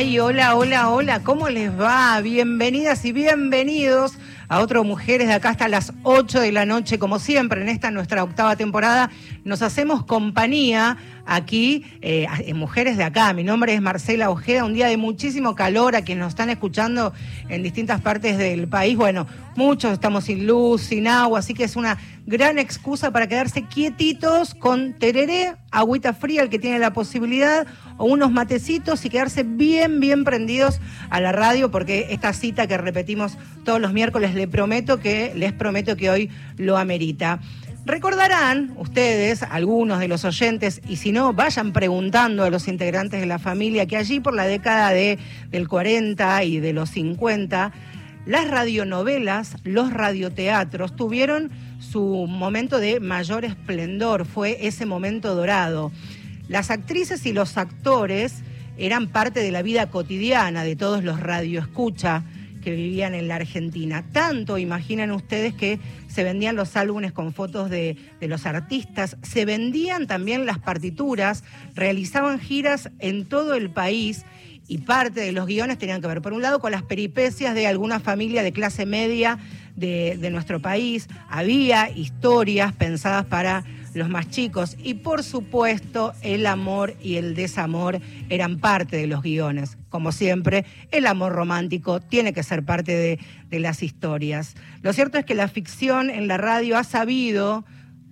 Ay, hola, hola, hola, ¿cómo les va? Bienvenidas y bienvenidos a otro Mujeres de acá hasta las 8 de la noche, como siempre, en esta nuestra octava temporada. Nos hacemos compañía aquí eh, Mujeres de Acá. Mi nombre es Marcela Ojeda, un día de muchísimo calor a quienes nos están escuchando en distintas partes del país. Bueno, muchos estamos sin luz, sin agua, así que es una gran excusa para quedarse quietitos con tereré, agüita fría, el que tiene la posibilidad, o unos matecitos y quedarse bien, bien prendidos a la radio, porque esta cita que repetimos todos los miércoles, le prometo que, les prometo que hoy lo amerita. Recordarán ustedes, algunos de los oyentes, y si no, vayan preguntando a los integrantes de la familia, que allí por la década de, del 40 y de los 50, las radionovelas, los radioteatros tuvieron su momento de mayor esplendor, fue ese momento dorado. Las actrices y los actores eran parte de la vida cotidiana de todos los radioescucha vivían en la Argentina. Tanto, imaginen ustedes, que se vendían los álbumes con fotos de, los artistas, se vendían también las partituras, realizaban giras en todo el país y parte de los guiones tenían que ver, por un lado, con las peripecias de alguna familia de clase media de nuestro país. Había historias pensadas para los más chicos. Y por supuesto, el amor y el desamor eran parte de los guiones. Como siempre, el amor romántico tiene que ser parte de, de las historias. Lo cierto es que la ficción en la radio ha sabido,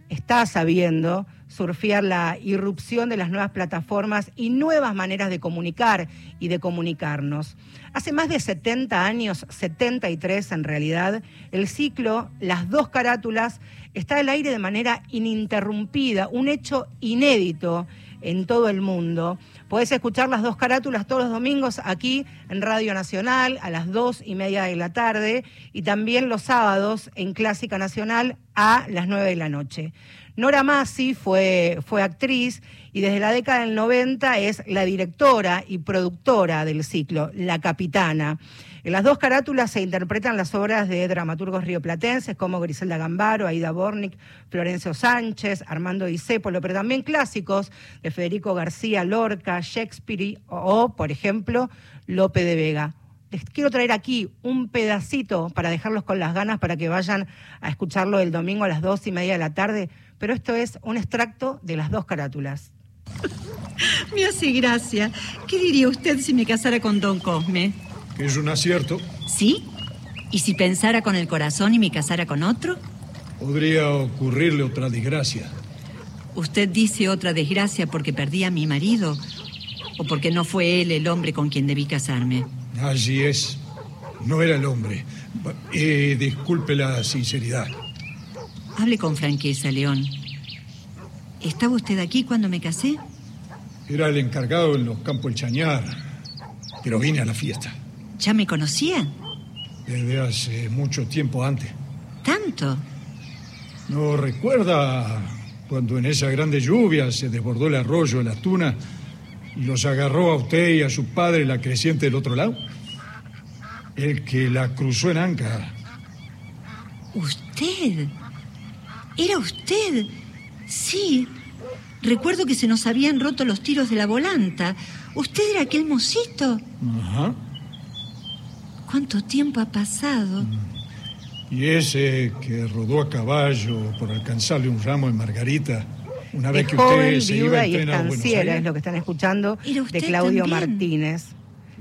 está sabiendo, surfear la irrupción de las nuevas plataformas y nuevas maneras de comunicar y de comunicarnos. Hace más de 70 años, 73 en realidad, el ciclo Las dos carátulas está al aire de manera ininterrumpida, un hecho inédito en todo el mundo. Podés escuchar las dos carátulas todos los domingos aquí en Radio Nacional a las dos y media de la tarde y también los sábados en Clásica Nacional a las nueve de la noche. Nora Massi fue, fue actriz y desde la década del 90 es la directora y productora del ciclo, La Capitana. En las dos carátulas se interpretan las obras de dramaturgos rioplatenses como Griselda Gambaro, Aida Bornik, Florencio Sánchez, Armando Disépolo, pero también clásicos de Federico García Lorca, Shakespeare o, por ejemplo, Lope de Vega les quiero traer aquí un pedacito para dejarlos con las ganas para que vayan a escucharlo el domingo a las dos y media de la tarde, pero esto es un extracto de las dos carátulas. Me hace gracia. ¿Qué diría usted si me casara con Don Cosme? Que es un acierto. ¿Sí? ¿Y si pensara con el corazón y me casara con otro? Podría ocurrirle otra desgracia. ¿Usted dice otra desgracia porque perdí a mi marido o porque no fue él el hombre con quien debí casarme? Así es. No era el hombre. Eh, disculpe la sinceridad. Hable con franqueza, León. ¿Estaba usted aquí cuando me casé? Era el encargado en los campos del Chañar, pero vine a la fiesta. ¿Ya me conocía? Desde hace mucho tiempo antes. ¿Tanto? ¿No recuerda cuando en esa grande lluvia se desbordó el arroyo de la tuna y los agarró a usted y a su padre la creciente del otro lado? El que la cruzó en anca. ¿Usted? ¿Era usted? Sí. Recuerdo que se nos habían roto los tiros de la volanta. ¿Usted era aquel mocito? Ajá. ¿Cuánto tiempo ha pasado? Y ese que rodó a caballo por alcanzarle un ramo de margarita una vez es que usted joven, se iba a y entrenar a Buenos estanciera, Aires. es lo que están escuchando Era de Claudio también. Martínez.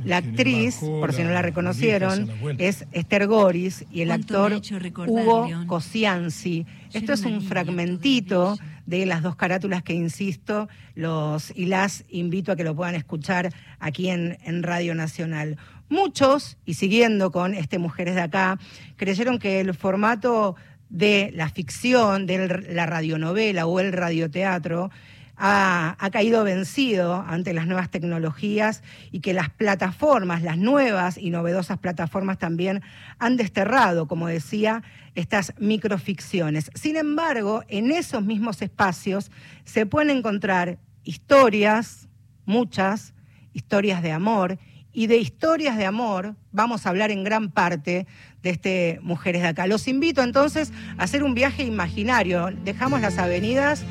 La actriz, por si no la- reconocieron, es Esther Goris y el ¿Cuánto me ha actor Hugo? Cosianzi. Esto es un fragmentito de las dos carátulas que, insisto, los y las invito a que lo puedan escuchar aquí en, en Radio Nacional. Muchos, y siguiendo con este Mujeres de Acá, creyeron que el formato de la ficción, de la radionovela o el radioteatro, ha, caído vencido ante las nuevas tecnologías y que las plataformas, las nuevas y novedosas plataformas también han desterrado, como decía, estas microficciones. Sin embargo, en esos mismos espacios se pueden encontrar historias, muchas, historias de amor, y de historias de amor vamos a hablar en gran parte de este Mujeres de Acá. Los invito entonces a hacer un viaje imaginario. Dejamos las avenidas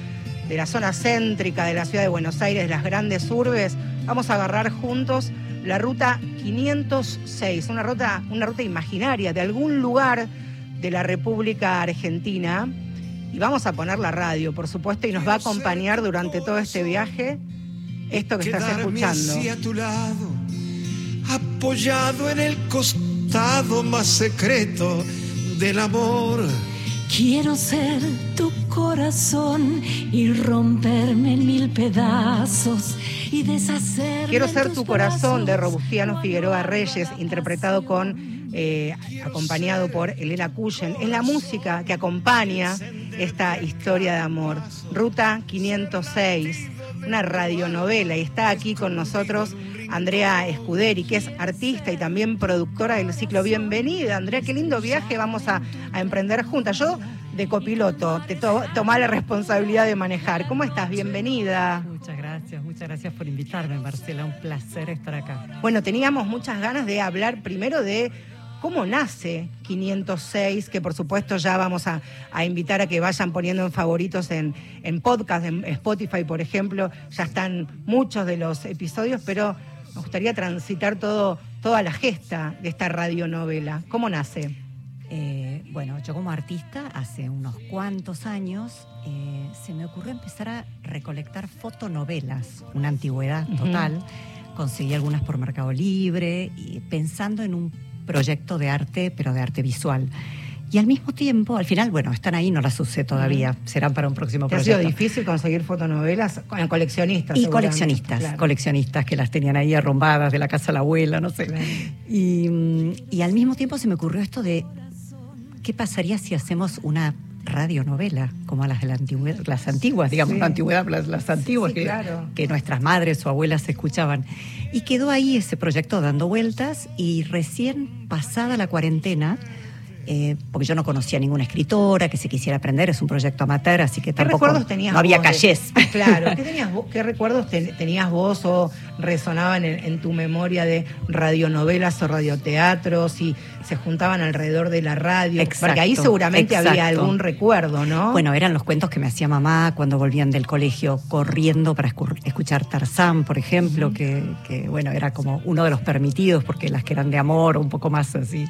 de la zona céntrica de la ciudad de Buenos Aires, de las grandes urbes. Vamos a agarrar juntos la ruta 506, una ruta, una ruta imaginaria de algún lugar de la República Argentina. Y vamos a poner la radio, por supuesto, y nos va a acompañar durante todo este viaje esto que estás escuchando. a tu lado, apoyado en el costado más secreto del amor. Quiero ser tu corazón y romperme en mil pedazos y deshacer. Quiero ser tu corazón de Robustiano Figueroa Reyes, interpretado con, eh, acompañado por Elena Cuyen. Es la música que acompaña esta historia de amor. Ruta 506, una radionovela, y está aquí con nosotros Andrea Escuderi, que es artista y también productora del ciclo. Bienvenida, Andrea, qué lindo viaje vamos a, emprender juntas. Yo de copiloto, te to la responsabilidad de manejar. ¿Cómo estás? Bienvenida. Muchas gracias, muchas gracias por invitarme, Marcela. Un placer estar acá. Bueno, teníamos muchas ganas de hablar primero de cómo nace 506, que por supuesto ya vamos a, invitar a que vayan poniendo en favoritos en, en podcast, en Spotify, por ejemplo. Ya están muchos de los episodios, pero me gustaría transitar todo, toda la gesta de esta radionovela. ¿Cómo nace? Eh, bueno, yo como artista, hace unos cuantos años, eh, se me ocurrió empezar a recolectar fotonovelas, una antigüedad total. Conseguí algunas por Mercado Libre, y pensando en un proyecto de arte, pero de arte visual. Y al mismo tiempo, al final, bueno, están ahí, no las usé todavía, serán para un próximo proyecto. ¿Ha sido difícil conseguir fotonovelas con coleccionistas? Y coleccionistas, coleccionistas que las tenían ahí arrombadas de la casa de la abuela, no sé. Y, y al mismo tiempo se me ocurrió esto de, ¿qué pasaría si hacemos una radionovela, como las de la antigüedad, las antiguas, digamos, la antigüedad, las, antiguas que, que, nuestras madres o abuelas escuchaban. Y quedó ahí ese proyecto dando vueltas y recién pasada la cuarentena, eh, porque yo no conocía ninguna escritora que se quisiera aprender, es un proyecto amateur, así que tampoco ¿Qué recuerdos tenías no había calles. claro, ¿qué, recuerdos tenías vos o resonaban en, tu memoria de radionovelas o radioteatros y se juntaban alrededor de la radio? porque ahí seguramente había algún recuerdo, ¿no? Bueno, eran los cuentos que me hacía mamá cuando volvían del colegio corriendo para escuchar Tarzán, por ejemplo, que, que bueno, era como uno de los permitidos porque las que eran de amor un poco más así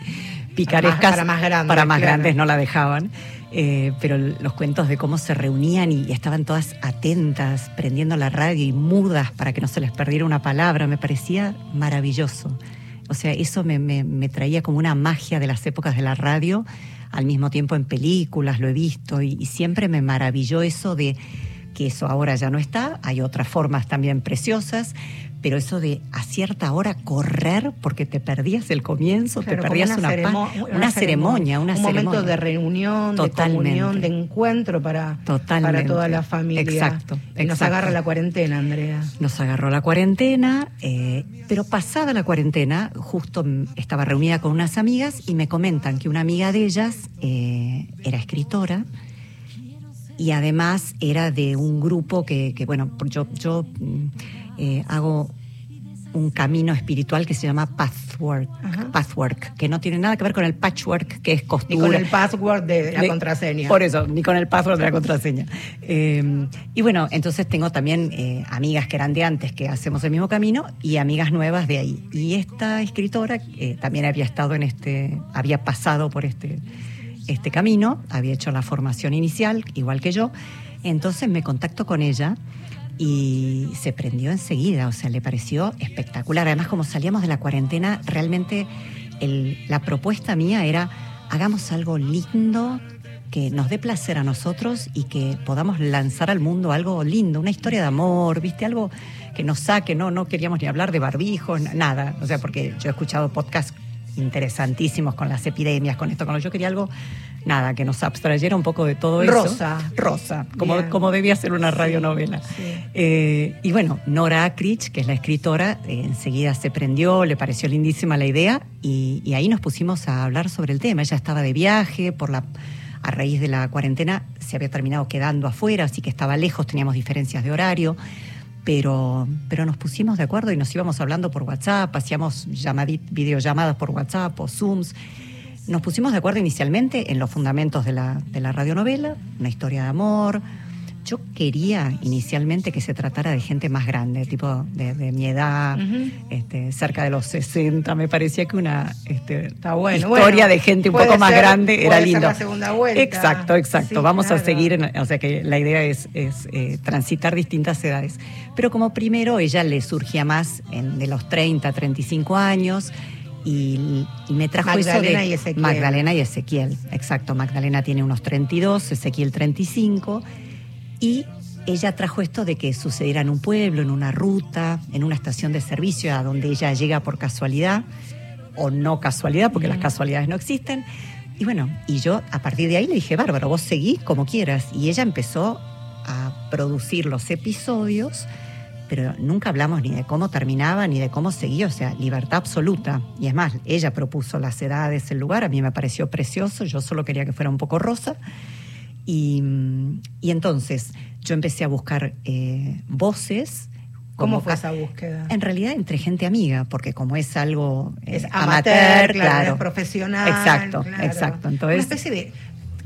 picarescas. Para más, grandes. Para más grandes no la dejaban. Eh, pero los cuentos de cómo se reunían y, estaban todas atentas, prendiendo la radio y mudas para que no se les perdiera una palabra, me parecía maravilloso. O sea, eso me, me, traía como una magia de las épocas de la radio, al mismo tiempo en películas, lo he visto, y siempre me maravilló eso de que eso ahora ya no está, hay otras formas también preciosas, pero eso de a cierta hora correr porque te perdías el comienzo, te perdías una, una, ceremonia, un momento de reunión, de comunión, de encuentro para, para toda la familia. Exacto. Y nos agarra la cuarentena, Andrea. Nos agarró la cuarentena, eh, pero pasada la cuarentena, justo estaba reunida con unas amigas y me comentan que una amiga de ellas eh, era escritora y además era de un grupo que, que bueno, yo, yo mm, eh, hago un camino espiritual que se llama Pathwork, Pathwork, que no tiene nada que ver con el patchwork, que es costura. Ni con el password de la contraseña. Por eso, ni con el password de la contraseña. Eh, y bueno, entonces tengo también eh, amigas que eran de antes que hacemos el mismo camino y amigas nuevas de ahí. Y esta escritora también había estado en este, había pasado por este este camino, había hecho la formación inicial, igual que yo, entonces me contacto con ella y se prendió enseguida, o sea, le pareció espectacular. Además, como salíamos de la cuarentena, realmente la propuesta mía era, hagamos algo lindo que nos dé placer a nosotros y que podamos lanzar al mundo algo lindo, una historia de amor, ¿viste? Algo que nos saque, no, no queríamos ni hablar de barbijos, nada, o sea, porque yo he escuchado podcasts interesantísimos con las epidemias, con esto, con lo yo quería algo, nada, que nos abstrayera un poco de todo eso. Rosa. Rosa, como, como debía ser una radionovela. Eh, y bueno, Nora Akrich, que es la escritora, eh, enseguida se prendió, le pareció lindísima la idea y, y, ahí nos pusimos a hablar sobre el tema. Ella estaba de viaje por la a raíz de la cuarentena se había terminado quedando afuera, así que estaba lejos, teníamos diferencias de horario pero, pero nos pusimos de acuerdo y nos íbamos hablando por WhatsApp, hacíamos videollamadas por WhatsApp o Zooms. Nos pusimos de acuerdo inicialmente en los fundamentos de la, de la radionovela, una historia de amor, yo quería inicialmente que se tratara de gente más grande, tipo de, de mi edad, este, cerca de los 60. Me parecía que una este, Está bueno, historia bueno, de gente un poco más ser- grande era lindo. la segunda vuelta. Exacto, exacto. Sí, Vamos a seguir, en- o sea que la idea es, es, eh, transitar distintas edades. Pero como primero ella le surgía más en- de los 30, 35 años. Y, y me trajo Magdalena eso de y Ezequiel. Magdalena y Ezequiel, exacto. Magdalena tiene unos 32, Ezequiel 35 y ella trajo esto de que sucediera en un pueblo, en una ruta, en una estación de servicio a donde ella llega por casualidad o no casualidad, porque las casualidades no existen. Y bueno, y yo a partir de ahí le dije, bárbaro, vos seguís como quieras. Y ella empezó a producir los episodios, pero nunca hablamos ni de cómo terminaba ni de cómo seguía, o sea, libertad absoluta. Y es más, ella propuso las edades, el lugar, a mí me pareció precioso, yo solo quería que fuera un poco rosa. Y, y entonces yo empecé a buscar eh, voces. ¿Cómo fue esa búsqueda? En realidad entre gente amiga, porque como es algo eh, es amateur, claro, no es profesional. Exacto, claro. exacto. Una Entonces, especie de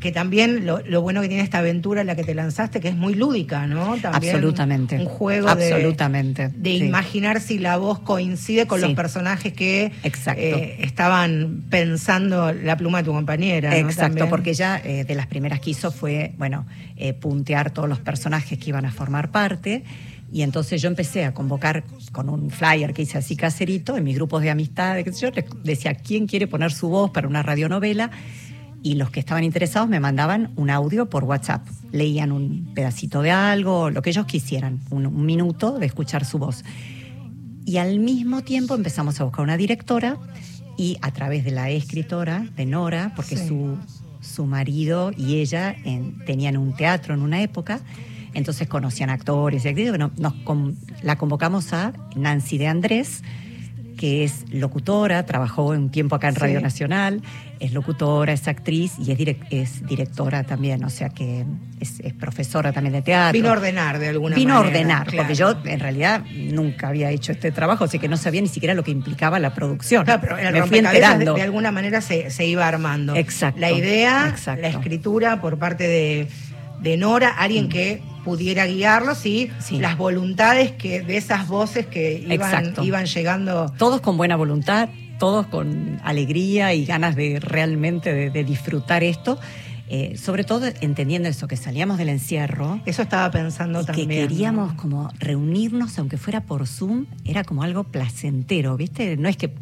que también lo, lo bueno que tiene esta aventura en la que te lanzaste, que es muy lúdica, ¿no? También Absolutamente. Un juego de- Absolutamente, de, sí. imaginar si la voz coincide con Sí. los personajes que Exacto. eh, estaban pensando la pluma de tu compañera. ¿no? Exacto, También. porque ella eh, de las primeras que hizo fue, bueno, eh, puntear todos los personajes que iban a formar parte. Y entonces yo empecé a convocar con un flyer que hice así caserito en mis grupos de amistades, yo, les decía quién quiere poner su voz para una radionovela. Y los que estaban interesados me mandaban un audio por WhatsApp. Leían un pedacito de algo, lo que ellos quisieran, un, un minuto de escuchar su voz. Y al mismo tiempo empezamos a buscar una directora y a través de la escritora, de Nora, porque Sí. su, su marido y ella en- tenían un teatro en una época, entonces conocían actores y actrices. Bueno, nos con- la convocamos a Nancy de Andrés, que es locutora, trabajó un tiempo acá en Sí. Radio Nacional, es locutora, es actriz y es, direc- es directora también, o sea que es, es profesora también de teatro. Vino a ordenar de alguna Vino a manera. ordenar, claro. porque yo en realidad nunca había hecho este trabajo, así que no sabía ni siquiera lo que implicaba la producción. Claro, pero el Me fui de, alguna manera se, se iba armando. Exacto, La idea, exacto. la escritura por parte de, de Nora, alguien que pudiera guiarlos y. Sí. las voluntades que de esas voces que iban, llegando. Todos con buena voluntad, todos con alegría y ganas de realmente de, de disfrutar esto. eh, sobre todo entendiendo eso, que salíamos del encierro Eso estaba pensando y que también. queríamos ¿no? como reunirnos, aunque fuera por Zoom, era como algo placentero, ¿viste? No es que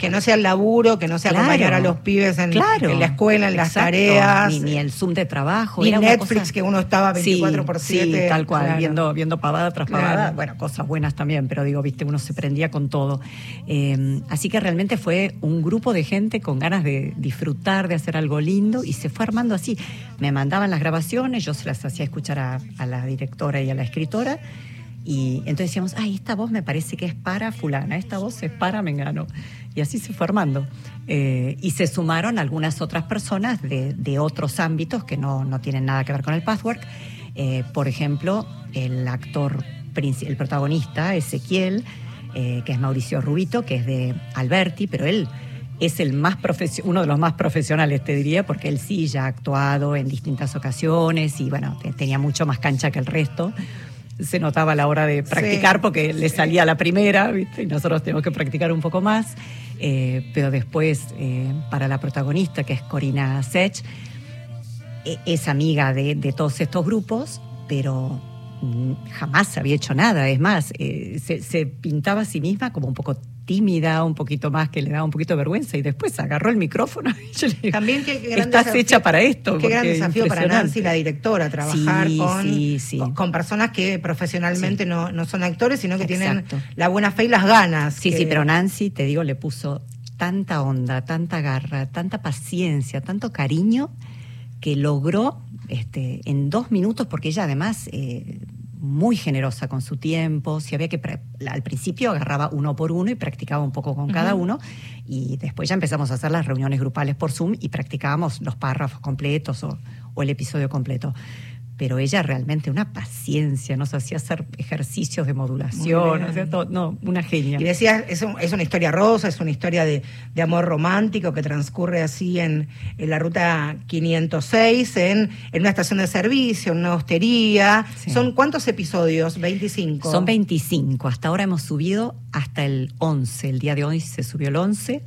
Que no sea el laburo, que no sea Claro. acompañar a los pibes en, Claro. en la escuela, en las tareas. Ni, ni el Zoom de trabajo. Ni Netflix, cosa- que uno estaba 24 por Sí, 7. Sí, tal cual, claro. viendo, viendo pavada tras pavada. Bueno, cosas buenas también, pero digo, viste, uno se prendía con todo. Eh, así que realmente fue un grupo de gente con ganas de disfrutar, de hacer algo lindo y se fue armando así. Me mandaban las grabaciones, yo se las hacía escuchar a, a la directora y a la escritora. Y entonces decíamos, ay, esta voz me parece que es para fulana, esta voz es para Mengano. Y así se fue armando. Eh, y se sumaron algunas otras personas de, de otros ámbitos que no, no tienen nada que ver con el password. Eh, por ejemplo, el actor, el protagonista, Ezequiel, eh, que es Mauricio Rubito, que es de Alberti, pero él es el más uno de los más profesionales, te diría, porque él sí ya ha actuado en distintas ocasiones y bueno, te- tenía mucho más cancha que el resto. Se notaba a la hora de practicar Sí. porque le salía la primera, ¿viste? y nosotros tenemos que practicar un poco más. Eh, pero después, eh, para la protagonista, que es Corina Sech, e- es amiga de, de todos estos grupos, pero mm, jamás había hecho nada. Es más, eh, se, se pintaba a sí misma como un poco tímida, un poquito más que le daba un poquito de vergüenza y después agarró el micrófono y yo le digo, También qué gran estás desafío- hecha para esto. Qué gran desafío para impresionante". Nancy, la directora, trabajar Sí, con, sí, sí. con, con personas que profesionalmente no, no son actores, sino que Exacto. tienen la buena fe y las ganas. Sí, que- sí, pero Nancy, te digo, le puso tanta onda, tanta garra, tanta paciencia, tanto cariño, que logró este, en dos minutos, porque ella además eh, muy generosa con su tiempo, si había que al principio agarraba uno por uno y practicaba un poco con cada uno, y después ya empezamos a hacer las reuniones grupales por Zoom y practicábamos los párrafos completos o, o el episodio completo. Pero ella realmente una paciencia, nos hacía hacer ejercicios de modulación, o sea, todo- no, una genia. Y decías, es, un- es una historia rosa, es una historia de, de amor romántico que transcurre así en, en la ruta 506, en, en una estación de servicio, en una hostería. Sí. ¿Son cuántos episodios? 25. Son 25, hasta ahora hemos subido hasta el 11, el día de hoy se subió el 11,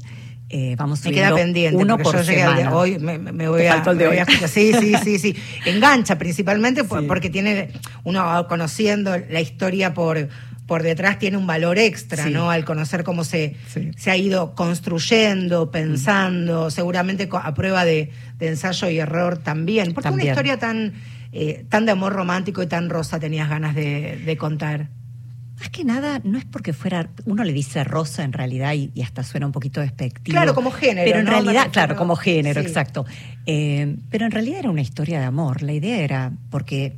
eh, vamos Me queda pendiente, uno porque por yo llegué semana. hoy, me, voy a, el de voy hoy. a. Sí, sí, sí, sí. Engancha principalmente por- porque tiene, uno conociendo la historia por, por detrás tiene un valor extra, Sí. ¿no? Al conocer cómo se, Sí. se ha ido construyendo, pensando, seguramente a prueba de, de ensayo y error también. ¿Por qué una historia tan, eh, tan de amor romántico y tan rosa tenías ganas de, de contar? Más que nada, no es porque fuera, uno le dice rosa en realidad y, y hasta suena un poquito despectivo. Claro, como género, Pero en realidad, claro, como género, sí. exacto. Eh, pero en realidad era una historia de amor. La idea era, porque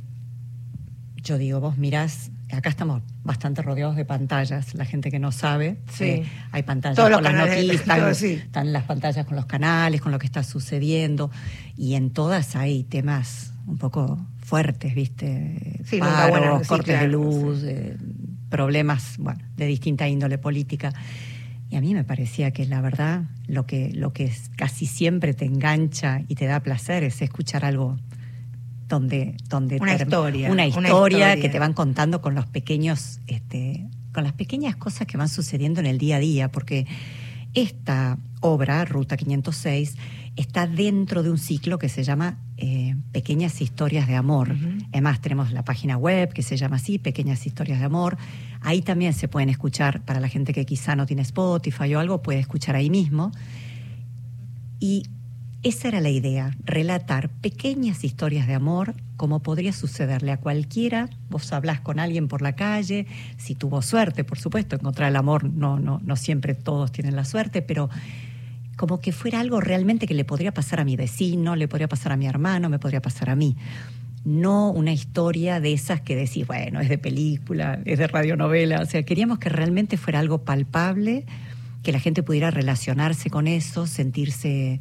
yo digo, vos mirás, acá estamos bastante rodeados de pantallas, la gente que no sabe. Sí. eh, hay pantallas Todos los con las canales, noticias, todo, sí. están las pantallas con los canales, con lo que está sucediendo. Y en todas hay temas un poco fuertes, ¿viste? Sí, Paros, cortes de luz, eh, problemas bueno, de distinta índole política. Y a mí me parecía que la verdad lo que, lo que casi siempre te engancha y te da placer es escuchar algo donde, donde Una historia, una una historia historia. que te van contando con los pequeños, este, con las pequeñas cosas que van sucediendo en el día a día, porque esta obra, Ruta 506, está dentro de un ciclo que se llama eh, Pequeñas Historias de Amor. Además, tenemos la página web que se llama así, Pequeñas Historias de Amor. Ahí también se pueden escuchar, para la gente que quizá no tiene Spotify o algo, puede escuchar ahí mismo. Y esa era la idea, relatar pequeñas historias de amor, como podría sucederle a cualquiera. Vos hablás con alguien por la calle, si tuvo suerte, por supuesto, encontrar el amor, no, no, no siempre todos tienen la suerte, pero como que fuera algo realmente que le podría pasar a mi vecino, le podría pasar a mi hermano, me podría pasar a mí. No una historia de esas que decís, bueno, es de película, es de radionovela. O sea, queríamos que realmente fuera algo palpable, que la gente pudiera relacionarse con eso, sentirse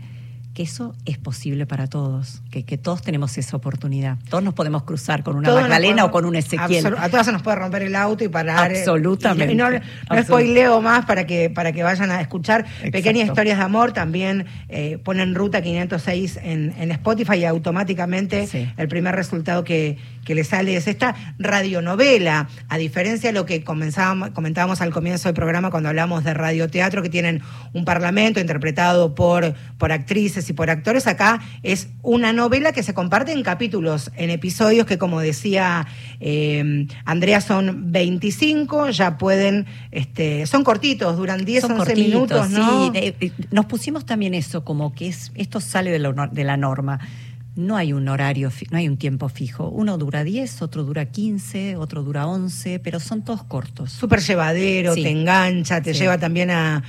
que eso es posible para todos, que, que todos tenemos esa oportunidad. Todos nos podemos cruzar con una Todos Magdalena o con un Ezequiel. A todas se nos puede romper el auto y parar. eh, Absolutamente. Y, no, no spoileo más para que, para que vayan a escuchar Exacto. pequeñas historias de amor. También eh, ponen Ruta 506 en, en Spotify y automáticamente Sí. el primer resultado que, que le sale es esta radionovela. A diferencia de lo que comenzábamos, comentábamos al comienzo del programa cuando hablamos de radioteatro, que tienen un parlamento interpretado por, por actrices y por actores, acá es una novela que se comparte en capítulos, en episodios que, como decía eh, Andrea, son 25, ya pueden, este, son cortitos, duran 10, Son 11 cortitos, minutos, ¿no? sí. De- de- nos pusimos también eso, como que es esto sale de, nor- de la norma. No hay un horario, no hay un tiempo fijo. Uno dura 10, otro dura 15, otro dura 11, pero son todos cortos. súper llevadero, Sí. te engancha, te Sí. lleva también a,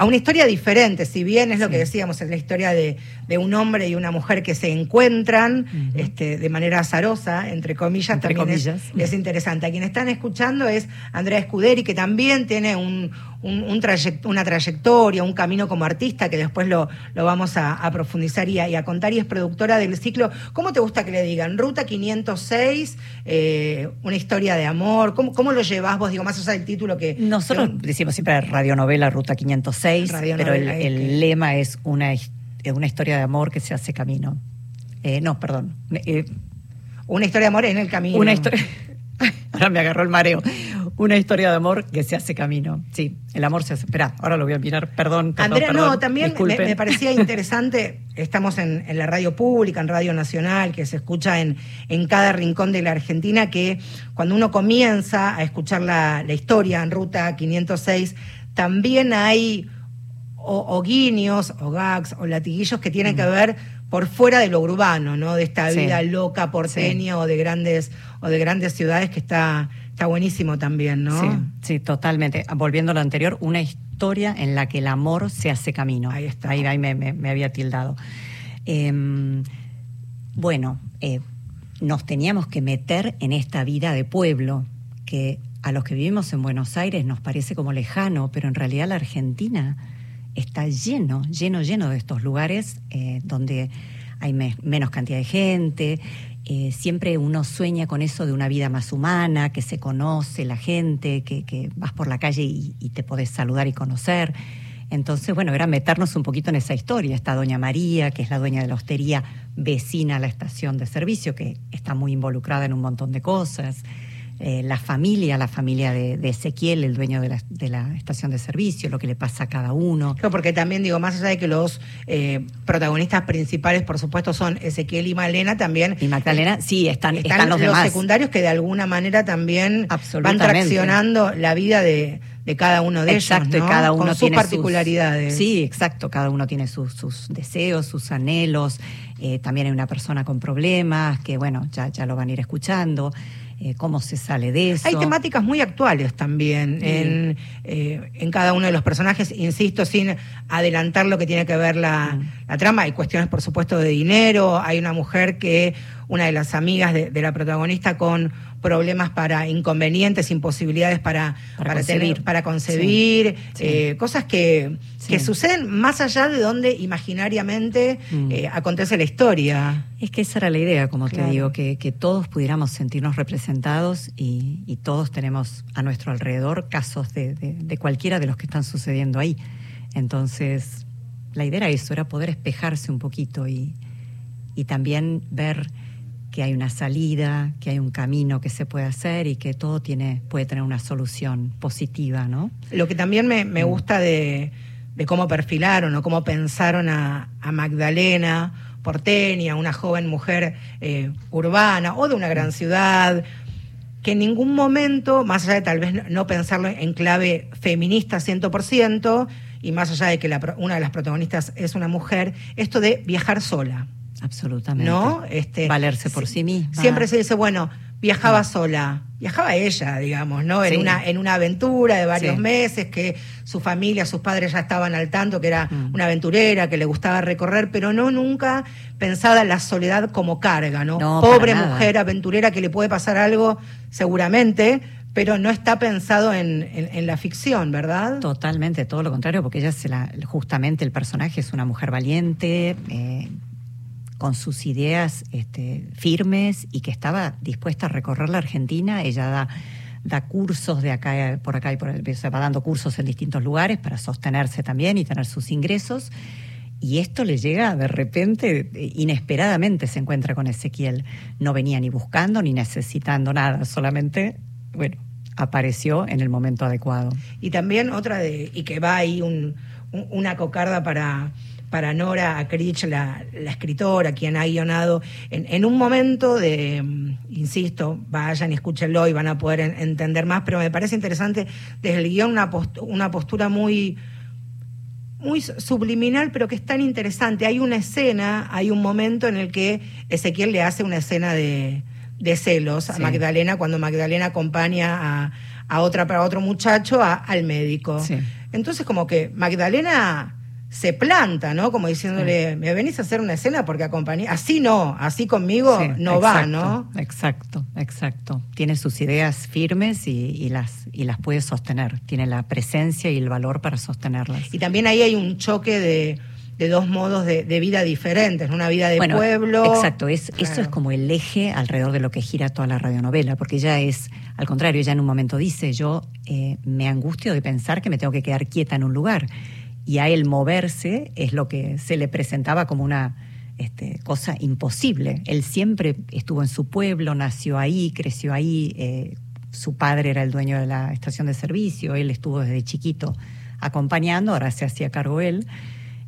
a una historia diferente, si bien es lo Sí. que decíamos, es la historia de, de un hombre y una mujer que se encuentran este, de manera azarosa, entre comillas, Entre también es- comillas. Es, interesante. A quien están escuchando es Andrea Scuderi, que también tiene un, un- un trayect- una trayectoria, un camino como artista, que después lo, lo vamos a, a profundizar y a, y a contar, y es productora del ciclo. ¿Cómo te gusta que le digan? Ruta 506, eh, una historia de amor, ¿cómo, cómo lo llevas vos? Digo, más allá del título que... Nosotros que- decimos siempre radionovela Ruta 506, Pero el, lema es una, una historia de amor que se hace camino. Eh, no, perdón. Eh, Una historia de amor en el camino. Una historia. Ahora me agarró el mareo. Una historia de amor que se hace camino. Sí, el amor se hace. Espera, ahora lo voy a mirar. Perdón. perdón Andrea, perdón, no, también me parecía interesante, estamos en, en la radio pública, en Radio Nacional, que se escucha en, en cada rincón de la Argentina, que cuando uno comienza a escuchar la, la historia en Ruta 506, también hay o, o guiños, o gags, o latiguillos que tienen que ver por fuera de lo urbano, ¿no? De esta. Sí. vida loca porteña o de grandes o de grandes ciudades que está está buenísimo también, ¿no? Sí, sí, totalmente. Volviendo a lo anterior, una historia en la que el amor se hace camino. Ahí está. Ahí, ahí me, me- me había tildado. Em, bueno, eh, nos teníamos que meter en esta vida de pueblo, que a los que vivimos en Buenos Aires nos parece como lejano, pero en realidad la Argentina está lleno, lleno, lleno de estos lugares eh, donde hay me- menos cantidad de gente, eh, siempre uno sueña con eso de una vida más humana, que se conoce la gente, que, que vas por la calle y, y, te podés saludar y conocer. Entonces, bueno, era meternos un poquito en esa historia. Está Doña María, que es la dueña de la hostería vecina a la estación de servicio, que está muy involucrada en un montón de cosas. Eh, la familia, la familia de, de, Ezequiel, el dueño de la, de la, estación de servicio, lo que le pasa a cada uno. Claro, porque también digo, más allá de que los eh, protagonistas principales, por supuesto, son Ezequiel y Malena, también... Y Magdalena, eh, sí, están, están, están los, los demás. secundarios que de alguna manera también van traccionando la vida de, de cada uno de exacto, ellos, ¿no? y cada uno Con sus tiene particularidades. Sus, sí, exacto, cada uno tiene sus, sus deseos, sus anhelos. Eh, también hay una persona con problemas que, bueno, ya, ya lo van a ir escuchando. Eh, cómo se sale de eso. Hay temáticas muy actuales también sí. en, eh, en, cada uno de los personajes, insisto, sin adelantar lo que tiene que ver la, mm. la, trama. Hay cuestiones, por supuesto, de dinero. Hay una mujer que, una de las amigas de, de la protagonista, con problemas para inconvenientes, imposibilidades para, para, para concebir, tener, para concebir sí. eh, cosas que, sí. que, suceden más allá de donde imaginariamente mm. eh, acontece la historia. Es que esa era la idea, como claro. te digo, que, que, todos pudiéramos sentirnos representados y, y, todos tenemos a nuestro alrededor casos de, de, de cualquiera de los que están sucediendo ahí. Entonces, la idea era eso, era poder espejarse un poquito y, y también ver que hay una salida, que hay un camino que se puede hacer y que todo tiene, puede tener una solución positiva, ¿no? Lo que también me, me gusta de, de, cómo perfilaron o cómo pensaron a, a Magdalena porteña, una joven mujer eh, urbana o de una gran ciudad, que en ningún momento, más allá de tal vez no pensarlo en clave feminista 100%, y más allá de que la, una de las protagonistas es una mujer, esto de viajar sola. Absolutamente. ¿No? Este, Valerse por sí misma. Siempre se dice, bueno, viajaba sola. Viajaba ella, digamos, ¿no? En, sí. una, en una aventura de varios sí. meses, que su familia, sus padres ya estaban al tanto, que era mm. una aventurera, que le gustaba recorrer, pero no nunca pensada la soledad como carga, ¿no? no Pobre mujer aventurera que le puede pasar algo, seguramente, pero no está pensado en, en, en, la ficción, ¿verdad? Totalmente, todo lo contrario, porque ella se la, justamente el personaje es una mujer valiente, eh, con sus ideas este, firmes y que estaba dispuesta a recorrer la Argentina. Ella da, da cursos de acá por acá y por el, se va dando cursos en distintos lugares para sostenerse también y tener sus ingresos. Y esto le llega de repente, inesperadamente se encuentra con Ezequiel. No venía ni buscando ni necesitando nada, solamente, bueno, apareció en el momento adecuado. Y también otra de, y que va ahí un, una cocarda para para Nora Acrich, la, la, escritora, quien ha guionado, en, en, un momento de, insisto, vayan y escúchenlo y van a poder en, entender más, pero me parece interesante desde el guion una, post, una postura muy, muy subliminal, pero que es tan interesante. Hay una escena, hay un momento en el que Ezequiel le hace una escena de, de celos sí. a Magdalena cuando Magdalena acompaña a, a otra para otro muchacho a, al médico. Sí. Entonces como que Magdalena se planta, ¿no? Como diciéndole, sí. me venís a hacer una escena porque acompañé. Así no, así conmigo sí, no exacto, va, ¿no? Exacto, exacto. Tiene sus ideas firmes y, y, las, y las puede sostener. Tiene la presencia y el valor para sostenerlas. Y también ahí hay un choque de, de dos modos de, de, vida diferentes, una vida de bueno, pueblo. Exacto, es, claro. eso es como el eje alrededor de lo que gira toda la radionovela, porque ella es, al contrario, ella en un momento dice, yo eh, me angustio de pensar que me tengo que quedar quieta en un lugar y a él moverse es lo que se le presentaba como una este, cosa imposible. Él siempre estuvo en su pueblo, nació ahí, creció ahí, eh, su padre era el dueño de la estación de servicio, él estuvo desde chiquito acompañando, ahora se hacía cargo él,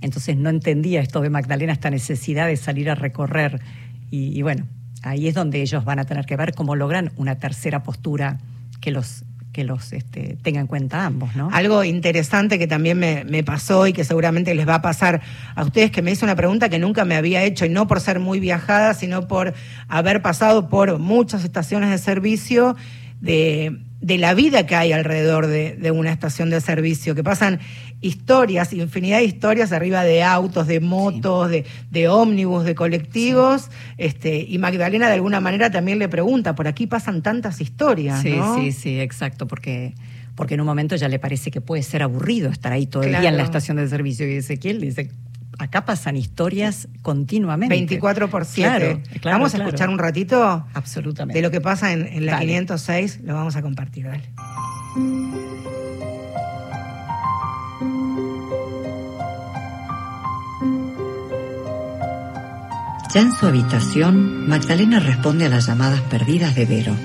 entonces no entendía esto de Magdalena, esta necesidad de salir a recorrer y, y bueno, ahí es donde ellos van a tener que ver cómo logran una tercera postura que los que los este, tenga en cuenta ambos, ¿no? Algo interesante que también me, me, pasó y que seguramente les va a pasar a ustedes, que me hizo una pregunta que nunca me había hecho, y no por ser muy viajada, sino por haber pasado por muchas estaciones de servicio de, de la vida que hay alrededor de, de, una estación de servicio, que pasan historias, infinidad de historias arriba de autos, de motos, sí. de, de ómnibus, de colectivos, sí. este, y Magdalena de alguna manera también le pregunta, por aquí pasan tantas historias, sí, ¿no? Sí, sí, exacto, porque porque en un momento ya le parece que puede ser aburrido estar ahí todo el claro. día en la estación de servicio y Ezequiel dice, acá pasan historias continuamente. 24 por 7. vamos a escuchar un ratito Absolutamente. de lo que pasa en, la 506, lo vamos a compartir, dale. Ya en su habitación, Magdalena responde a las llamadas perdidas de Vero.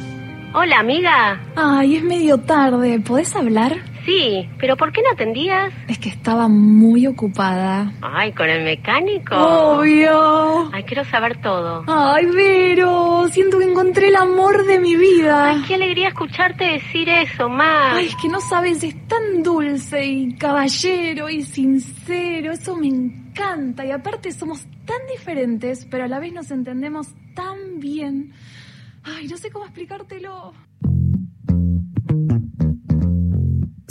Hola, amiga. Ay, es medio tarde. ¿Podés hablar? Sí, pero ¿por qué no atendías? Es que estaba muy ocupada. Ay, ¿con el mecánico? Obvio. Ay, quiero saber todo. Ay, Vero, siento que encontré el amor de mi vida. Ay, qué alegría escucharte decir eso, Max. Ay, es que no sabes, es tan dulce y caballero y sincero. Eso me encanta. Y aparte somos tan diferentes, pero a la vez nos entendemos tan bien. Ay, no sé cómo explicártelo.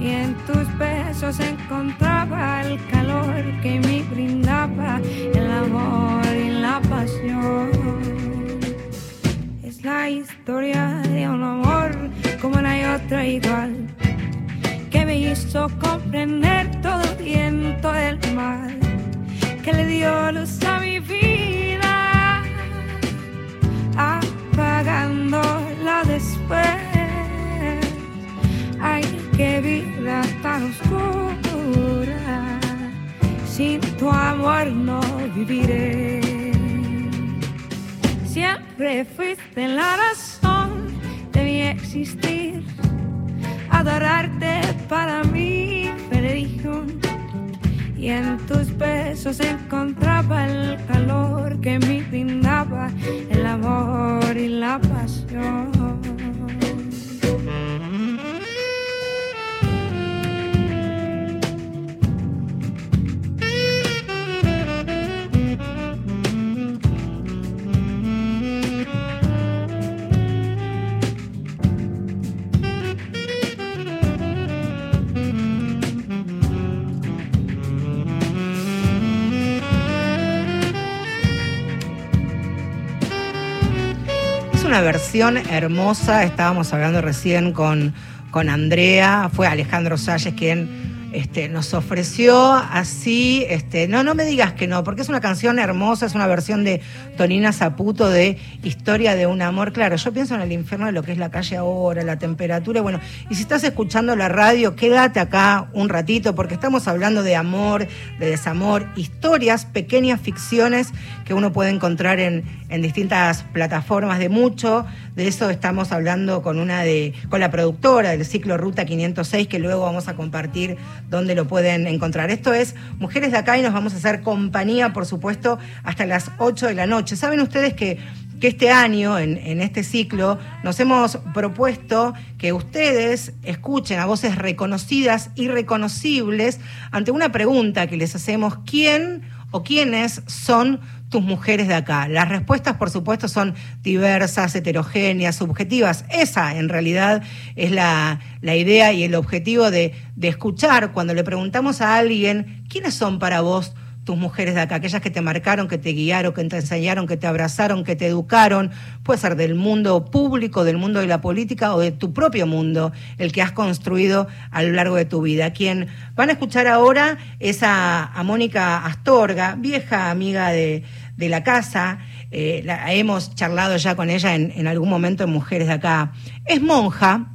y en tus besos encontraba el calor que me brindaba el amor y la pasión. Es la historia de un amor como no hay otro igual que me hizo comprender todo el viento del mal que le dio luz a mi vida apagándola después. Qué vida tan oscura, sin tu amor no viviré. Siempre fuiste la razón de mi existir, adorarte para mí, Federico. Y en tus besos encontraba el calor que me brindaba el amor y la pasión. Una versión hermosa, estábamos hablando recién con, con Andrea, fue Alejandro Salles quien este, nos ofreció así, este, no, no me digas que no, porque es una canción hermosa, es una versión de Tonina Zaputo de Historia de un amor. Claro, yo pienso en el infierno de lo que es la calle ahora, la temperatura, bueno, y si estás escuchando la radio, quédate acá un ratito, porque estamos hablando de amor, de desamor, historias, pequeñas ficciones que uno puede encontrar en, en distintas plataformas de mucho. De eso estamos hablando con una de, con la productora del ciclo Ruta 506, que luego vamos a compartir dónde lo pueden encontrar. Esto es Mujeres de Acá y nos vamos a hacer compañía, por supuesto, hasta las 8 de la noche. Saben ustedes que que este año, en, en, este ciclo, nos hemos propuesto que ustedes escuchen a voces reconocidas y reconocibles ante una pregunta que les hacemos, ¿quién o quiénes son tus mujeres de acá? Las respuestas, por supuesto, son diversas, heterogéneas, subjetivas. Esa, en realidad, es la, idea y el objetivo de, de escuchar cuando le preguntamos a alguien, ¿quiénes son para vos? Tus mujeres de acá, aquellas que te marcaron, que te guiaron, que te enseñaron, que te abrazaron, que te educaron, puede ser del mundo público, del mundo de la política o de tu propio mundo, el que has construido a lo largo de tu vida. Quien van a escuchar ahora es a, Mónica Astorga, vieja amiga de, la casa, eh, hemos charlado ya con ella en, en algún momento en Mujeres de acá. Es monja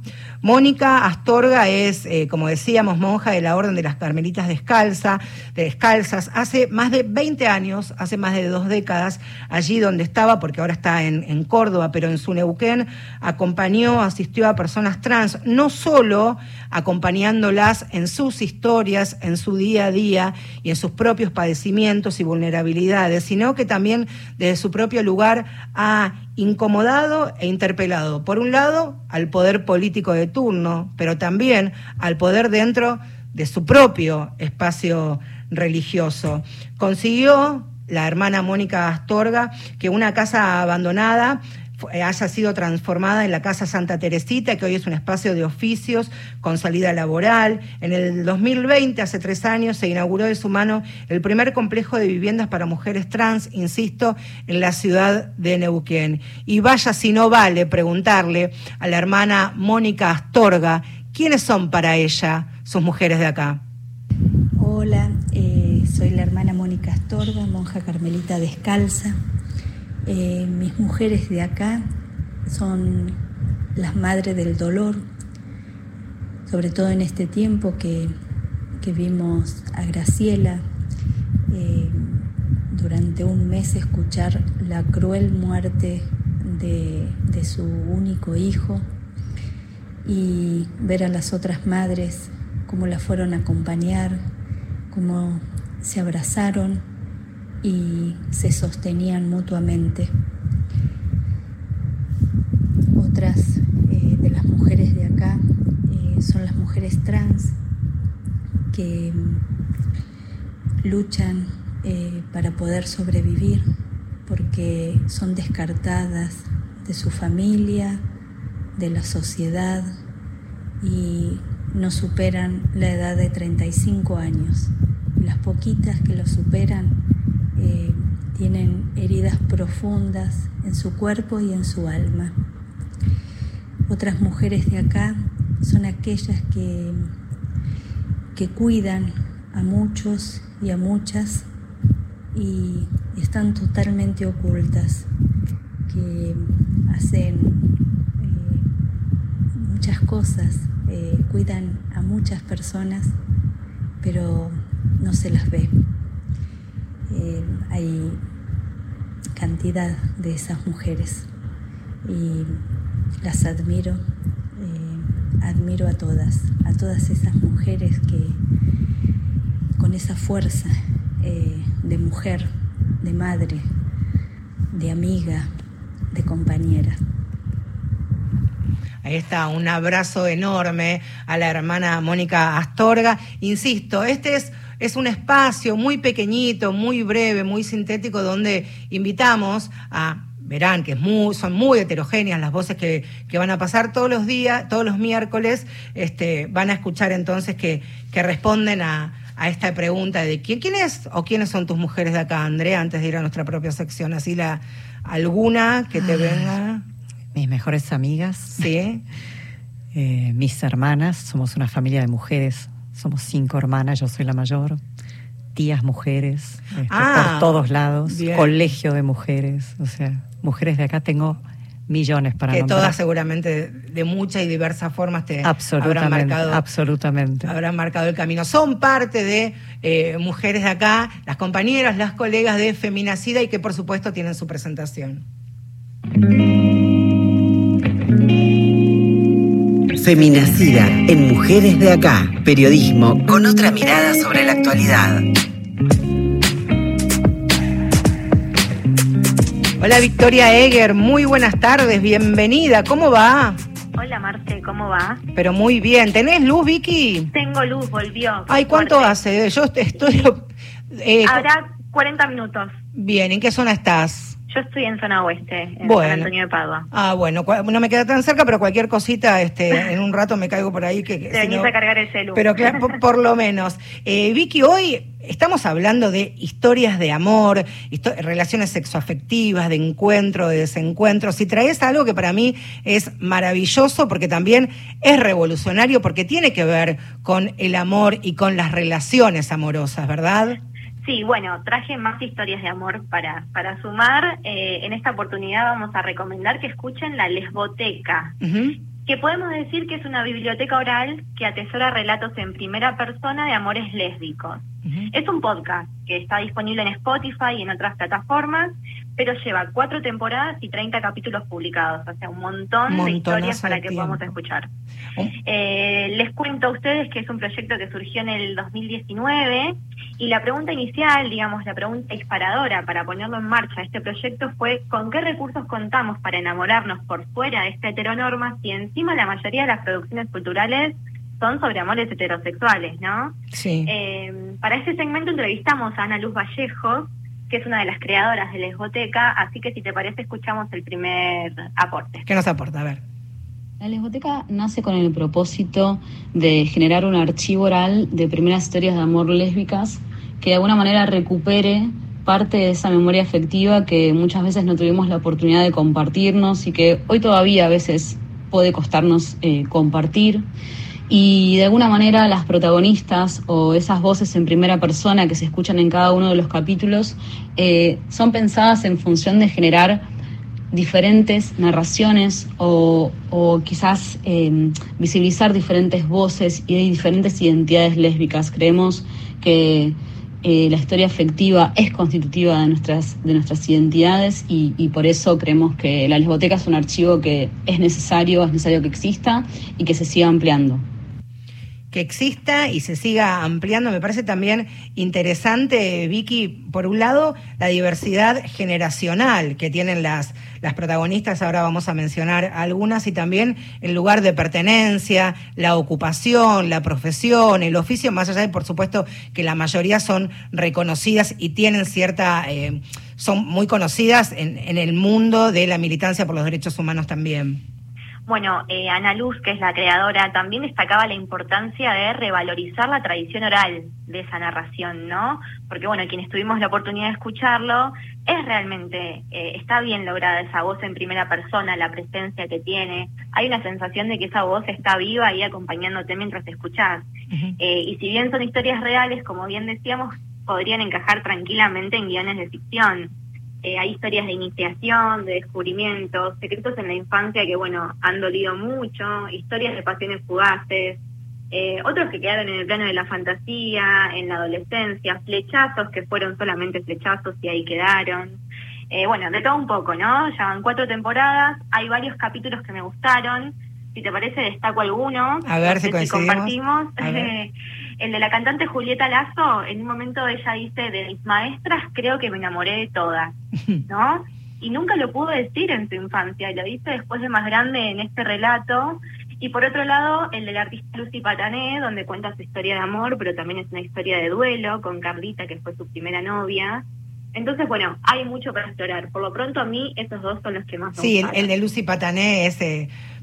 Mónica Astorga es, eh, como decíamos, monja de la Orden de las Carmelitas Descalza, de Descalzas. Hace más de 20 años, hace más de dos décadas, allí donde estaba, porque ahora está en, en Córdoba, pero en su Neuquén, acompañó, asistió a personas trans, no solo acompañándolas en sus historias, en su día a día y en sus propios padecimientos y vulnerabilidades, sino que también desde su propio lugar ha incomodado e interpelado, por un lado, al poder político de turno, pero también al poder dentro de su propio espacio religioso. Consiguió la hermana Mónica Astorga que una casa abandonada haya sido transformada en la Casa Santa Teresita, que hoy es un espacio de oficios con salida laboral. En el 2020, hace tres años, se inauguró de su mano el primer complejo de viviendas para mujeres trans, insisto, en la ciudad de Neuquén. Y vaya si no vale preguntarle a la hermana Mónica Astorga, ¿quiénes son para ella sus mujeres de acá? Hola, eh, soy la hermana Mónica Astorga, monja carmelita descalza. Eh, mis mujeres de acá son las madres del dolor, sobre todo en este tiempo que, vimos a Graciela eh, durante un mes escuchar la cruel muerte de, de su único hijo y ver a las otras madres cómo la fueron a acompañar, cómo se abrazaron y se sostenían mutuamente. Otras eh, de las mujeres de acá eh, son las mujeres trans que mm, luchan eh, para poder sobrevivir porque son descartadas de su familia, de la sociedad y no superan la edad de 35 años. Las poquitas que lo superan tienen heridas profundas en su cuerpo y en su alma. Otras mujeres de acá son aquellas que, que cuidan a muchos y a muchas y están totalmente ocultas, que hacen eh, muchas cosas, eh, cuidan a muchas personas, pero no se las ve. Eh, hay cantidad de esas mujeres y las admiro, eh, admiro a todas, a todas esas mujeres que con esa fuerza eh, de mujer, de madre, de amiga, de compañera. Ahí está, un abrazo enorme a la hermana Mónica Astorga. Insisto, este es es un espacio muy pequeñito, muy breve, muy sintético, donde invitamos a verán que es muy, son muy heterogéneas las voces que, van a pasar todos los días, todos los miércoles, este, van a escuchar entonces que, que responden a, esta pregunta de ¿quién, quién es o quiénes son tus mujeres de acá, Andrea, antes de ir a nuestra propia sección. Así la alguna que te ah, venga. Mis mejores amigas. Sí. Eh, mis hermanas, somos una familia de mujeres somos cinco hermanas, yo soy la mayor. Tías mujeres, este, ah, por todos lados. Colegio de mujeres. O sea, mujeres de acá tengo millones para que todas seguramente de, muchas y diversas formas te habrán marcado absolutamente habrán marcado el camino son parte de eh, mujeres de acá las compañeras las colegas de Feminacida y que por supuesto tienen su presentación Feminacida en Mujeres de Acá. Periodismo con otra mirada sobre la actualidad. Hola Victoria Eger, muy buenas tardes, bienvenida, ¿cómo va? Hola Marce, ¿cómo va? Pero muy bien, ¿tenés luz Vicky? Tengo luz, volvió. Ay, ¿cuánto hace? Yo estoy... Eh, Habrá 40 minutos. Bien, ¿en qué zona estás? Yo estoy en zona oeste, en San Antonio de Padua. Ah, bueno, no me queda tan cerca, pero cualquier cosita, este, en un rato me caigo por ahí. Que, Te venís a cargar el celu. Pero claro, por, lo menos. Eh, Vicky, hoy estamos hablando de historias de amor, relaciones sexoafectivas, de encuentro, de desencuentros, y traes algo que para mí es maravilloso porque también es revolucionario, porque tiene que ver con el amor y con las relaciones amorosas, ¿verdad? Sí, bueno, traje más historias de amor para, para sumar. Eh, en esta oportunidad vamos a recomendar que escuchen La Lesboteca. que podemos decir que es una biblioteca oral que atesora relatos en primera persona de amores lésbicos. Es un podcast que está disponible en Spotify y en otras plataformas, pero lleva cuatro temporadas y 30 capítulos publicados, o sea, un montón de historias para que podamos escuchar. Eh, les cuento a ustedes que es un proyecto que surgió en el 2019 y la pregunta inicial, digamos, la pregunta disparadora para ponerlo en marcha este proyecto fue ¿con qué recursos contamos para enamorarnos por fuera de esta heteronorma si encima la mayoría de las producciones culturales son sobre amores heterosexuales, ¿no? Sí. Eh, para este segmento entrevistamos a Ana Luz Vallejo, que es una de las creadoras de la Lesboteca, así que si te parece escuchamos el primer aporte. ¿Qué nos aporta? A ver. La Lesboteca nace con el propósito de generar un archivo oral de primeras historias de amor lésbicas que de alguna manera recupere parte de esa memoria afectiva que muchas veces no tuvimos la oportunidad de compartirnos y que hoy todavía a veces puede costarnos eh, compartir y de alguna manera las protagonistas o esas voces en primera persona que se escuchan en cada uno de los capítulos eh, son pensadas en función de generar diferentes narraciones o, quizás em, visibilizar diferentes voces y diferentes identidades lésbicas. Creemos que eh, la historia afectiva es constitutiva de nuestras, de nuestras identidades y, y, por eso creemos que la lesboteca es un archivo que es necesario, es necesario que exista y que se siga ampliando que exista y se siga ampliando. Me parece también interesante, Vicky, por un lado, la diversidad generacional que tienen las, las protagonistas, ahora vamos a mencionar algunas, y también el lugar de pertenencia, la ocupación, la profesión, el oficio, más allá de, por supuesto, que la mayoría son reconocidas y tienen cierta... Eh, son muy conocidas en, en el mundo de la militancia por los derechos humanos también. Bueno, eh, Ana Luz, que es la creadora, también destacaba la importancia de revalorizar la tradición oral de esa narración, ¿no? Porque, bueno, quienes tuvimos la oportunidad de escucharlo, es realmente, eh, está bien lograda esa voz en primera persona, la presencia que tiene. Hay una sensación de que esa voz está viva ahí acompañándote mientras escuchás. Eh, y si bien son historias reales, como bien decíamos, podrían encajar tranquilamente en guiones de ficción. Eh, hay historias de iniciación, de descubrimientos, secretos en la infancia que, bueno, han dolido mucho, historias de pasiones fugaces, eh, otros que quedaron en el plano de la fantasía, en la adolescencia, flechazos que fueron solamente flechazos y ahí quedaron. Eh, bueno, de todo un poco, ¿no? Ya van cuatro temporadas, hay varios capítulos que me gustaron. Si te parece, destaco alguno. A ver si, compartimos. El de la cantante Julieta Lazo, en un momento ella dice, de mis maestras creo que me enamoré de todas, ¿no? Y nunca lo pudo decir en su infancia, y lo dice después de más grande en este relato. Y por otro lado, el del artista Lucy Patané, donde cuenta su historia de amor, pero también es una historia de duelo con Carlita, que fue su primera novia. Entonces, bueno, hay mucho para explorar. Por lo pronto, a mí, esos dos son los que más me Sí, el, el, de Lucy Patané es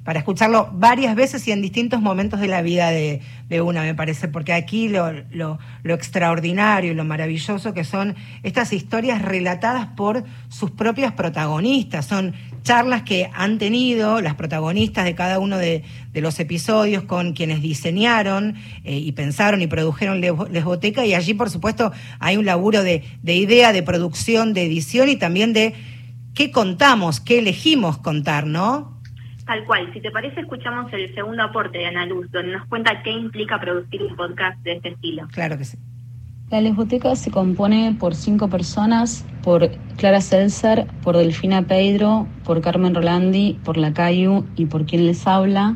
para escucharlo varias veces y en distintos momentos de la vida de, una, me parece, porque aquí lo, lo, extraordinario y lo maravilloso que son estas historias relatadas por sus propias protagonistas, son charlas que han tenido las protagonistas de cada uno de, los episodios con quienes diseñaron eh, y pensaron y produjeron Lesboteca y allí por supuesto hay un laburo de, de idea, de producción, de edición y también de qué contamos, qué elegimos contar, ¿no? Tal cual. Si te parece, escuchamos el segundo aporte de Ana Luz, donde nos cuenta qué implica producir un podcast de este estilo. Claro que sí. La Lesboteca se compone por cinco personas, por Clara Seltzer, por Delfina Pedro, por Carmen Rolandi, por La Cayu y por quien les habla.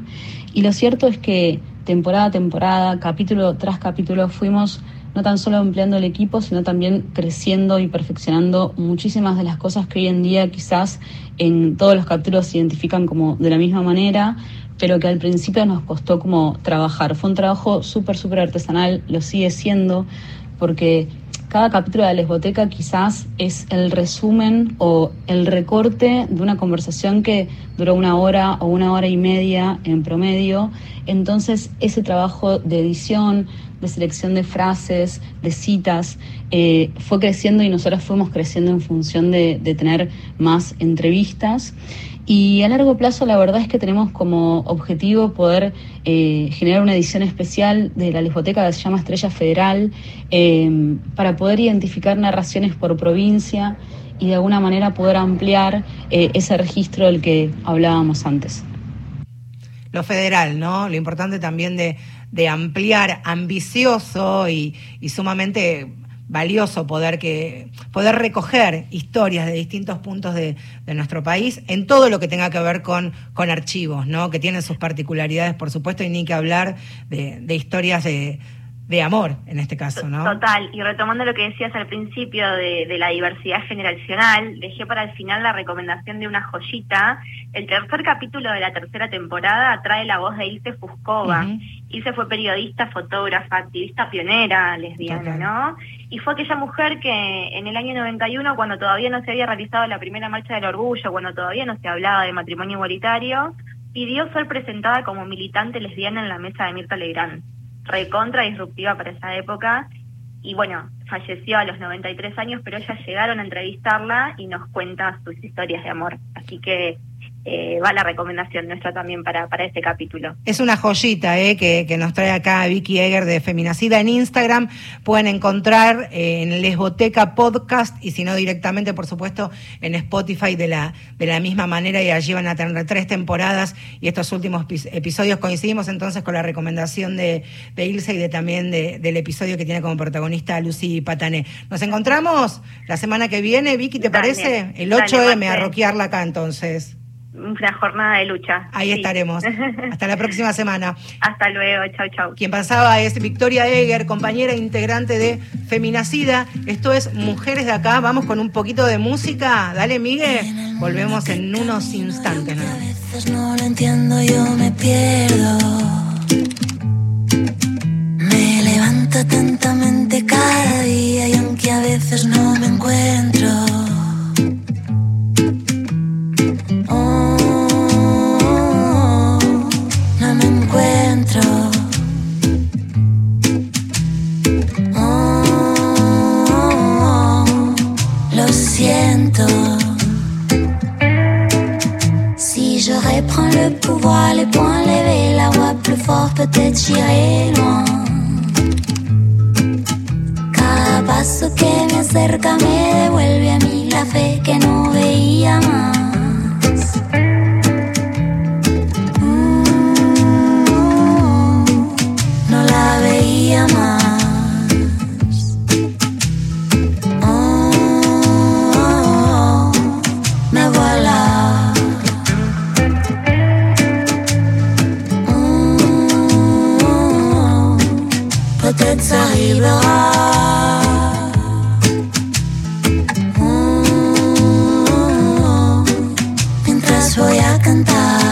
Y lo cierto es que temporada a temporada, capítulo tras capítulo, fuimos no tan solo ampliando el equipo, sino también creciendo y perfeccionando muchísimas de las cosas que hoy en día quizás en todos los capítulos se identifican como de la misma manera, pero que al principio nos costó como trabajar. Fue un trabajo súper, súper artesanal, lo sigue siendo, porque cada capítulo de la lesboteca quizás es el resumen o el recorte de una conversación que duró una hora o una hora y media en promedio. Entonces ese trabajo de edición, de selección de frases, de citas, eh, fue creciendo y nosotros fuimos creciendo en función de, tener más entrevistas. Y a largo plazo la verdad es que tenemos como objetivo poder eh, generar una edición especial de la Lisboteca que se llama Estrella Federal eh, para poder identificar narraciones por provincia y de alguna manera poder ampliar ese registro del que hablábamos antes. lo federal, ¿no? Lo importante también de, ampliar, ambicioso y sumamente valioso poder que poder recoger historias de distintos puntos de, de, nuestro país en todo lo que tenga que ver con, con archivos, ¿no? Que tienen sus particularidades, por supuesto, y ni que hablar de, de historias de, de amor en este caso, ¿no? Total, y retomando lo que decías al principio de, de, la diversidad generacional, dejé para el final la recomendación de una joyita. El tercer capítulo de la tercera temporada trae la voz de Ilse Fuscova. Uh -huh. Ilse fue periodista, fotógrafa, activista pionera lesbiana, ¿no? Y fue aquella mujer que en el año 91, cuando todavía no se había realizado la primera marcha del orgullo, cuando todavía no se hablaba de matrimonio igualitario, pidió ser presentada como militante lesbiana en la mesa de Mirta Legrand recontra disruptiva para esa época. Y bueno, falleció a los 93 años, pero ellas llegaron a entrevistarla y nos cuenta sus historias de amor. Así que eh, va la recomendación nuestra también para, para este capítulo. Es una joyita eh, que, que nos trae acá Vicky Eger de Feminacida en Instagram. Pueden encontrar eh, en Lesboteca Podcast y si no directamente, por supuesto, en Spotify de la, de la misma manera y allí van a tener tres temporadas y estos últimos episodios coincidimos entonces con la recomendación de, de Ilse y de también de, del episodio que tiene como protagonista Lucy Patané. Nos encontramos la semana que viene, Vicky, ¿te dale, parece? El 8M, a roquearla acá entonces una jornada de lucha. Ahí sí. estaremos. Hasta la próxima semana. Hasta luego, chau, chau. Quien pasaba es Victoria Eger, compañera integrante de Feminacida. Esto es Mujeres de Acá. Vamos con un poquito de música. Dale, Miguel. Volvemos en unos instantes. ¿no? A veces no lo entiendo, yo me pierdo. Me levanto atentamente cada día y aunque a veces no me encuentro. Je reprends le pouvoir, les poings levés, la voix plus fort, peut-être j'irai loin. Cada paso que me acerca me devuelve a mí la fe que no veía más. Voy a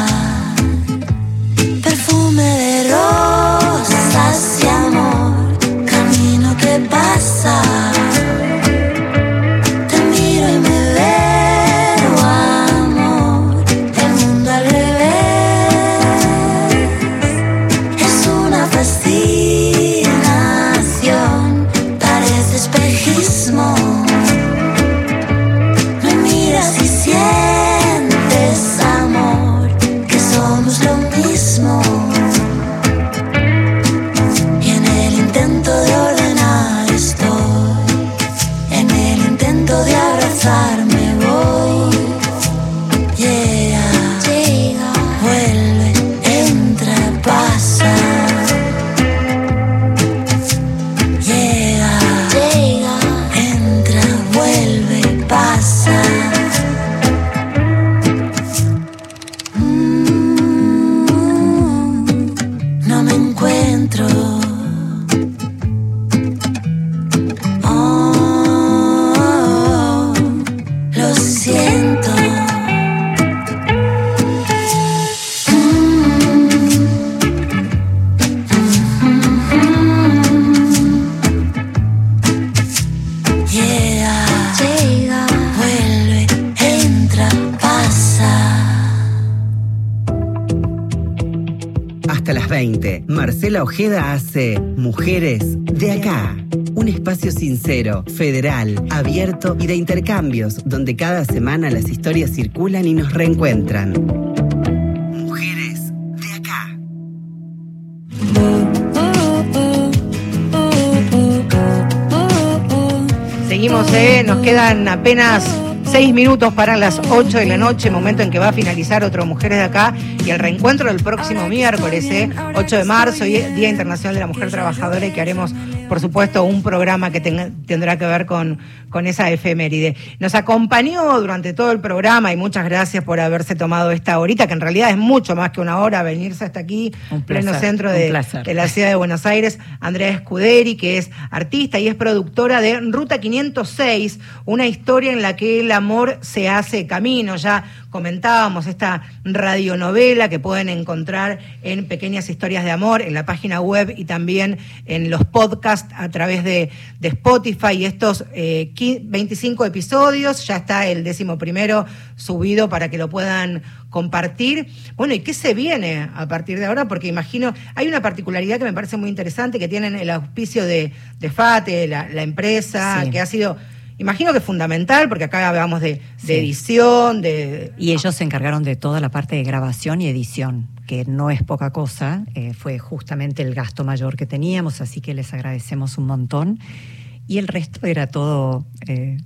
Marcela Ojeda hace Mujeres de Acá. Un espacio sincero, federal, abierto y de intercambios, donde cada semana las historias circulan y nos reencuentran. Mujeres de Acá. Seguimos, ¿eh? Nos quedan apenas Seis minutos para las 8 de la noche, momento en que va a finalizar otro Mujeres de Acá y el reencuentro del próximo miércoles, ¿eh? 8 de marzo, Día Internacional de la Mujer Trabajadora, y que haremos, por supuesto, un programa que tenga- tendrá que ver con, con esa efeméride. Nos acompañó durante todo el programa y muchas gracias por haberse tomado esta horita, que en realidad es mucho más que una hora, venirse hasta aquí, Un pleno centro de, de la ciudad de Buenos Aires, Andrea Escuderi, que es artista y es productora de Ruta 506, una historia en la que el amor se hace camino. Ya comentábamos esta radionovela que pueden encontrar en Pequeñas Historias de Amor, en la página web y también en los podcasts a través de, de Spotify. Y estos eh, qui- 25 episodios, ya está el décimo primero subido para que lo puedan compartir. Bueno, ¿y qué se viene a partir de ahora? Porque imagino, hay una particularidad que me parece muy interesante, que tienen el auspicio de, de FATE, la, la empresa, Sí. que ha sido, imagino que fundamental, porque acá hablamos de, de Sí. edición, de... Y ellos se encargaron de toda la parte de grabación y edición, que no es poca cosa, eh, fue justamente el gasto mayor que teníamos, así que les agradecemos un montón. Y el resto era todo, eh,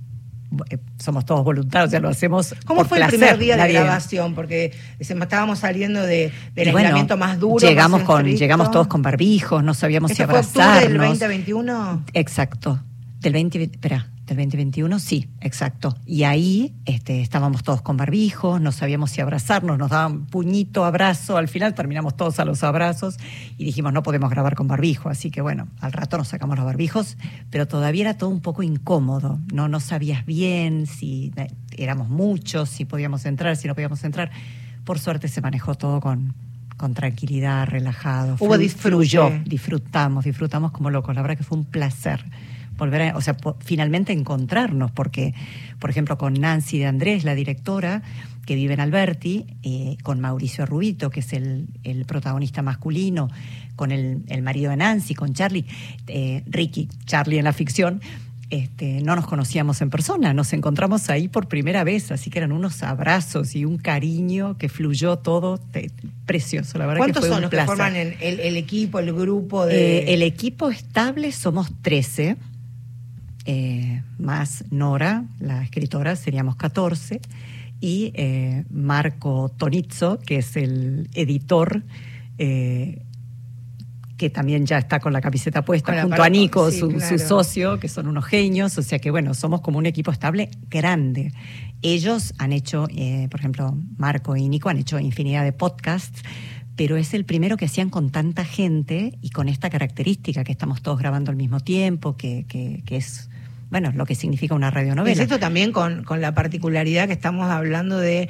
eh, somos todos voluntarios, ya lo hacemos. ¿Cómo por fue el placer, primer día de grabación? Porque estábamos saliendo de, del bueno, aislamiento más duro. Llegamos, más con, llegamos todos con barbijos, no sabíamos si ¿Este fue abrazarnos. del 2021? Exacto. Del 20, espera, del 2021, sí, exacto. Y ahí este, estábamos todos con barbijos, no sabíamos si abrazarnos, nos daban puñito, abrazo, al final terminamos todos a los abrazos y dijimos no podemos grabar con barbijo, así que bueno, al rato nos sacamos los barbijos, pero todavía era todo un poco incómodo, no, no sabías bien si eh, éramos muchos, si podíamos entrar, si no podíamos entrar. Por suerte se manejó todo con, con tranquilidad, relajado. Hubo fluyó, disfrutamos, disfrutamos como locos. La verdad que fue un placer volver a, o sea, finalmente encontrarnos, porque, por ejemplo, con Nancy de Andrés, la directora, que vive en Alberti, eh, con Mauricio Rubito, que es el, el protagonista masculino, con el, el marido de Nancy, con Charlie, eh, Ricky, Charlie en la ficción, este, no nos conocíamos en persona, nos encontramos ahí por primera vez, así que eran unos abrazos y un cariño que fluyó todo, te- precioso, la verdad que ¿Cuántos fue son un los que placer. forman el, el- el equipo, el grupo de...? Eh, el equipo estable somos 13, eh, más Nora, la escritora, seríamos 14, y eh, Marco Tonizzo, que es el editor, eh, que también ya está con la camiseta puesta, Con junto a Nico, sí, su, claro. su socio, que son unos genios, o sea que bueno, somos como un equipo estable grande. Ellos han hecho, por ejemplo, Marco y Nico han hecho infinidad de podcasts, pero es el primero que hacían con tanta gente y con esta característica que estamos todos grabando al mismo tiempo, que, que, que es, bueno, lo que significa una Es radionovela. esto también con, con la particularidad que estamos hablando de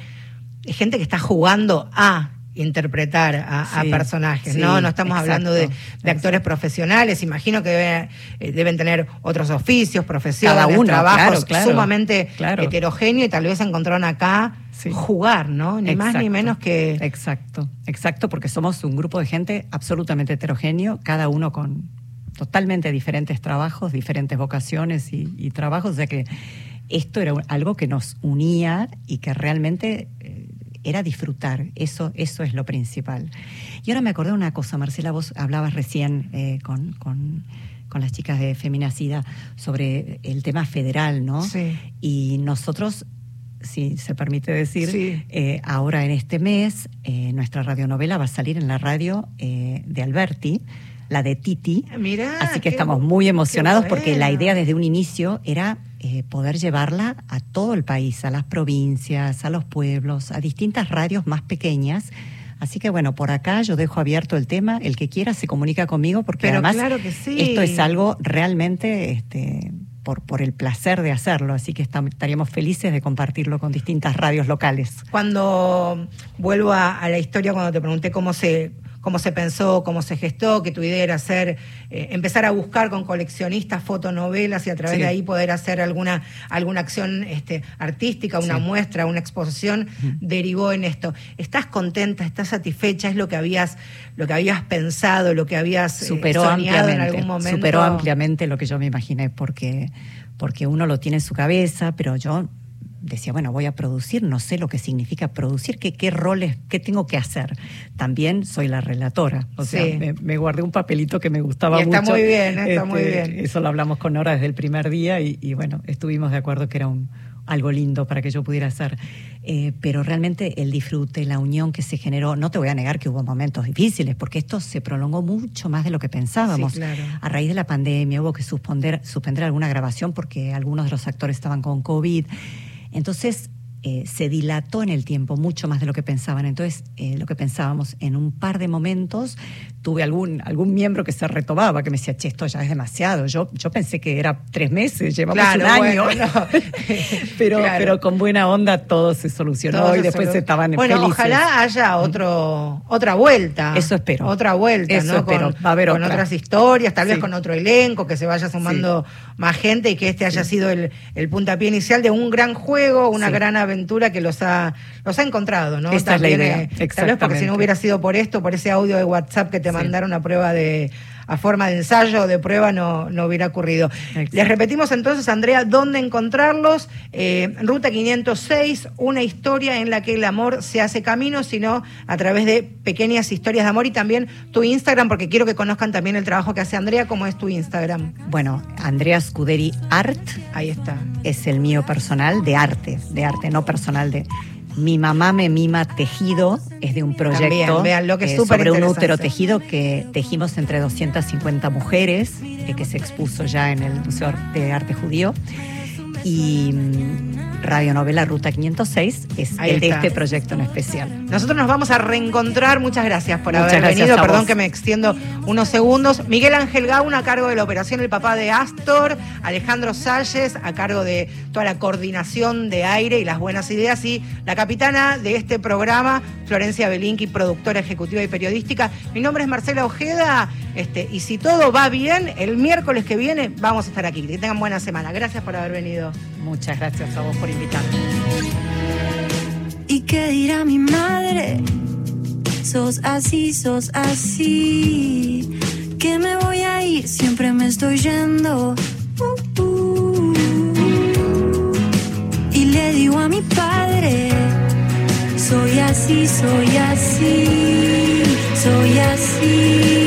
gente que está jugando a interpretar a, personajes, sí, ¿no? No estamos hablando de, de actores profesionales, imagino que eh, deben tener otros oficios, profesiones, uno, trabajos claro, claro, sumamente claro. heterogéneos y tal vez encontraron acá jugar, ¿no? Ni más ni menos que... Exacto, exacto, porque somos un grupo de gente absolutamente heterogéneo, cada uno con totalmente diferentes trabajos, diferentes vocaciones y, y trabajos, o sea que esto era algo que nos unía y que realmente eh, era disfrutar, eso, eso es lo principal. Y ahora me acordé de una cosa, Marcela, vos hablabas recién eh, con, con- con las chicas de Feminacida sobre el tema federal, ¿no? Sí. Y nosotros, si se permite decir, Sí. eh, ahora en este mes eh, nuestra radionovela va a salir en la radio eh, de Alberti, la de Titi. Mirá, Así que estamos muy emocionados porque la idea desde un inicio era eh, poder llevarla a todo el país, a las provincias, a los pueblos, a distintas radios más pequeñas. Así que bueno, por acá yo dejo abierto el tema. El que quiera se comunica conmigo porque Pero además claro que sí. esto es algo realmente este, por, por el placer de hacerlo. Así que estaríamos felices de compartirlo con distintas radios locales. Cuando vuelvo a, a la historia, cuando te pregunté cómo se cómo se pensó, cómo se gestó, que tu idea era hacer, eh, empezar a buscar con coleccionistas fotonovelas y a través Sí. de ahí poder hacer alguna, alguna acción este, artística, una Sí. muestra, una exposición, derivó en esto. ¿Estás contenta, estás satisfecha? ¿Es lo que habías, lo que habías pensado, lo que habías eh, superó soñado en algún momento? superó ampliamente lo que yo me imaginé, porque, porque uno lo tiene en su cabeza, pero yo decía, bueno, voy a producir, no sé lo que significa producir, qué, qué roles, qué tengo que hacer. También soy la relatora, o sea, Sí. me, me guardé un papelito que me gustaba Y está mucho. muy bien, está muy Este, bien. Eso lo hablamos con Nora desde el primer día y, y bueno, estuvimos de acuerdo que era un, algo lindo para que yo pudiera hacer. Eh, pero realmente el disfrute, la unión que se generó, no te voy a negar que hubo momentos difíciles, porque esto se prolongó mucho más de lo que pensábamos. Sí, claro. A raíz de la pandemia hubo que suspender, suspender alguna grabación porque algunos de los actores estaban con COVID. Entonces, eh, se dilató en el tiempo mucho más de lo que pensaban. Entonces, eh, lo que pensábamos, en un par de momentos tuve algún, algún miembro que se retomaba, que me decía, che, esto ya es demasiado. Yo, yo pensé que era tres meses, llevamos Claro, un año. bueno, no. pero, Claro. pero con buena onda todo se solucionó Todo y se después solu- estaban Bueno, felices. ojalá haya otro, otra vuelta. Eso espero. Otra vuelta, Eso ¿no? espero. Con, Va a haber con otra. otras historias, tal vez Sí. con otro elenco, que se vaya sumando más gente y que este haya sido el, el puntapié inicial de un gran juego, una gran aventura que los ha, los ha encontrado, ¿no? Esa es la idea, eh, Tal vez porque si no hubiera sido por esto, por ese audio de WhatsApp que te mandaron a prueba de a forma de ensayo o de prueba no, no hubiera ocurrido. Les repetimos entonces, Andrea, dónde encontrarlos. Eh, Ruta 506, una historia en la que el amor se hace camino, sino a través de pequeñas historias de amor y también tu Instagram, porque quiero que conozcan también el trabajo que hace Andrea, cómo es tu Instagram. Bueno, Andrea Scuderi Art. Ahí está. Es el mío personal de arte, de arte, no personal de. Mi mamá me mima tejido, es de un proyecto También, véanlo, que es eh, sobre un útero tejido que tejimos entre 250 mujeres, eh, que se expuso ya en el Museo de Arte Judío. Y mm, radionovela Ruta 506 es el de este proyecto en especial. Nosotros nos vamos a reencontrar. Muchas gracias por Muchas haber gracias venido. Perdón vos. que me extiendo unos segundos. Miguel Ángel Gauna a cargo de la operación El Papá de Astor. Alejandro Salles a cargo de toda la coordinación de aire y las buenas ideas. Y la capitana de este programa, Florencia Belinqui, productora ejecutiva y periodística. Mi nombre es Marcela Ojeda. Este, y si todo va bien, el miércoles que viene vamos a estar aquí. Que tengan buena semana. Gracias por haber venido. Muchas gracias a vos por invitarme. ¿Y qué dirá mi madre? Sos así, sos así. Que me voy a ir, siempre me estoy yendo. Uh, uh. Y le digo a mi padre, soy así, soy así, soy así.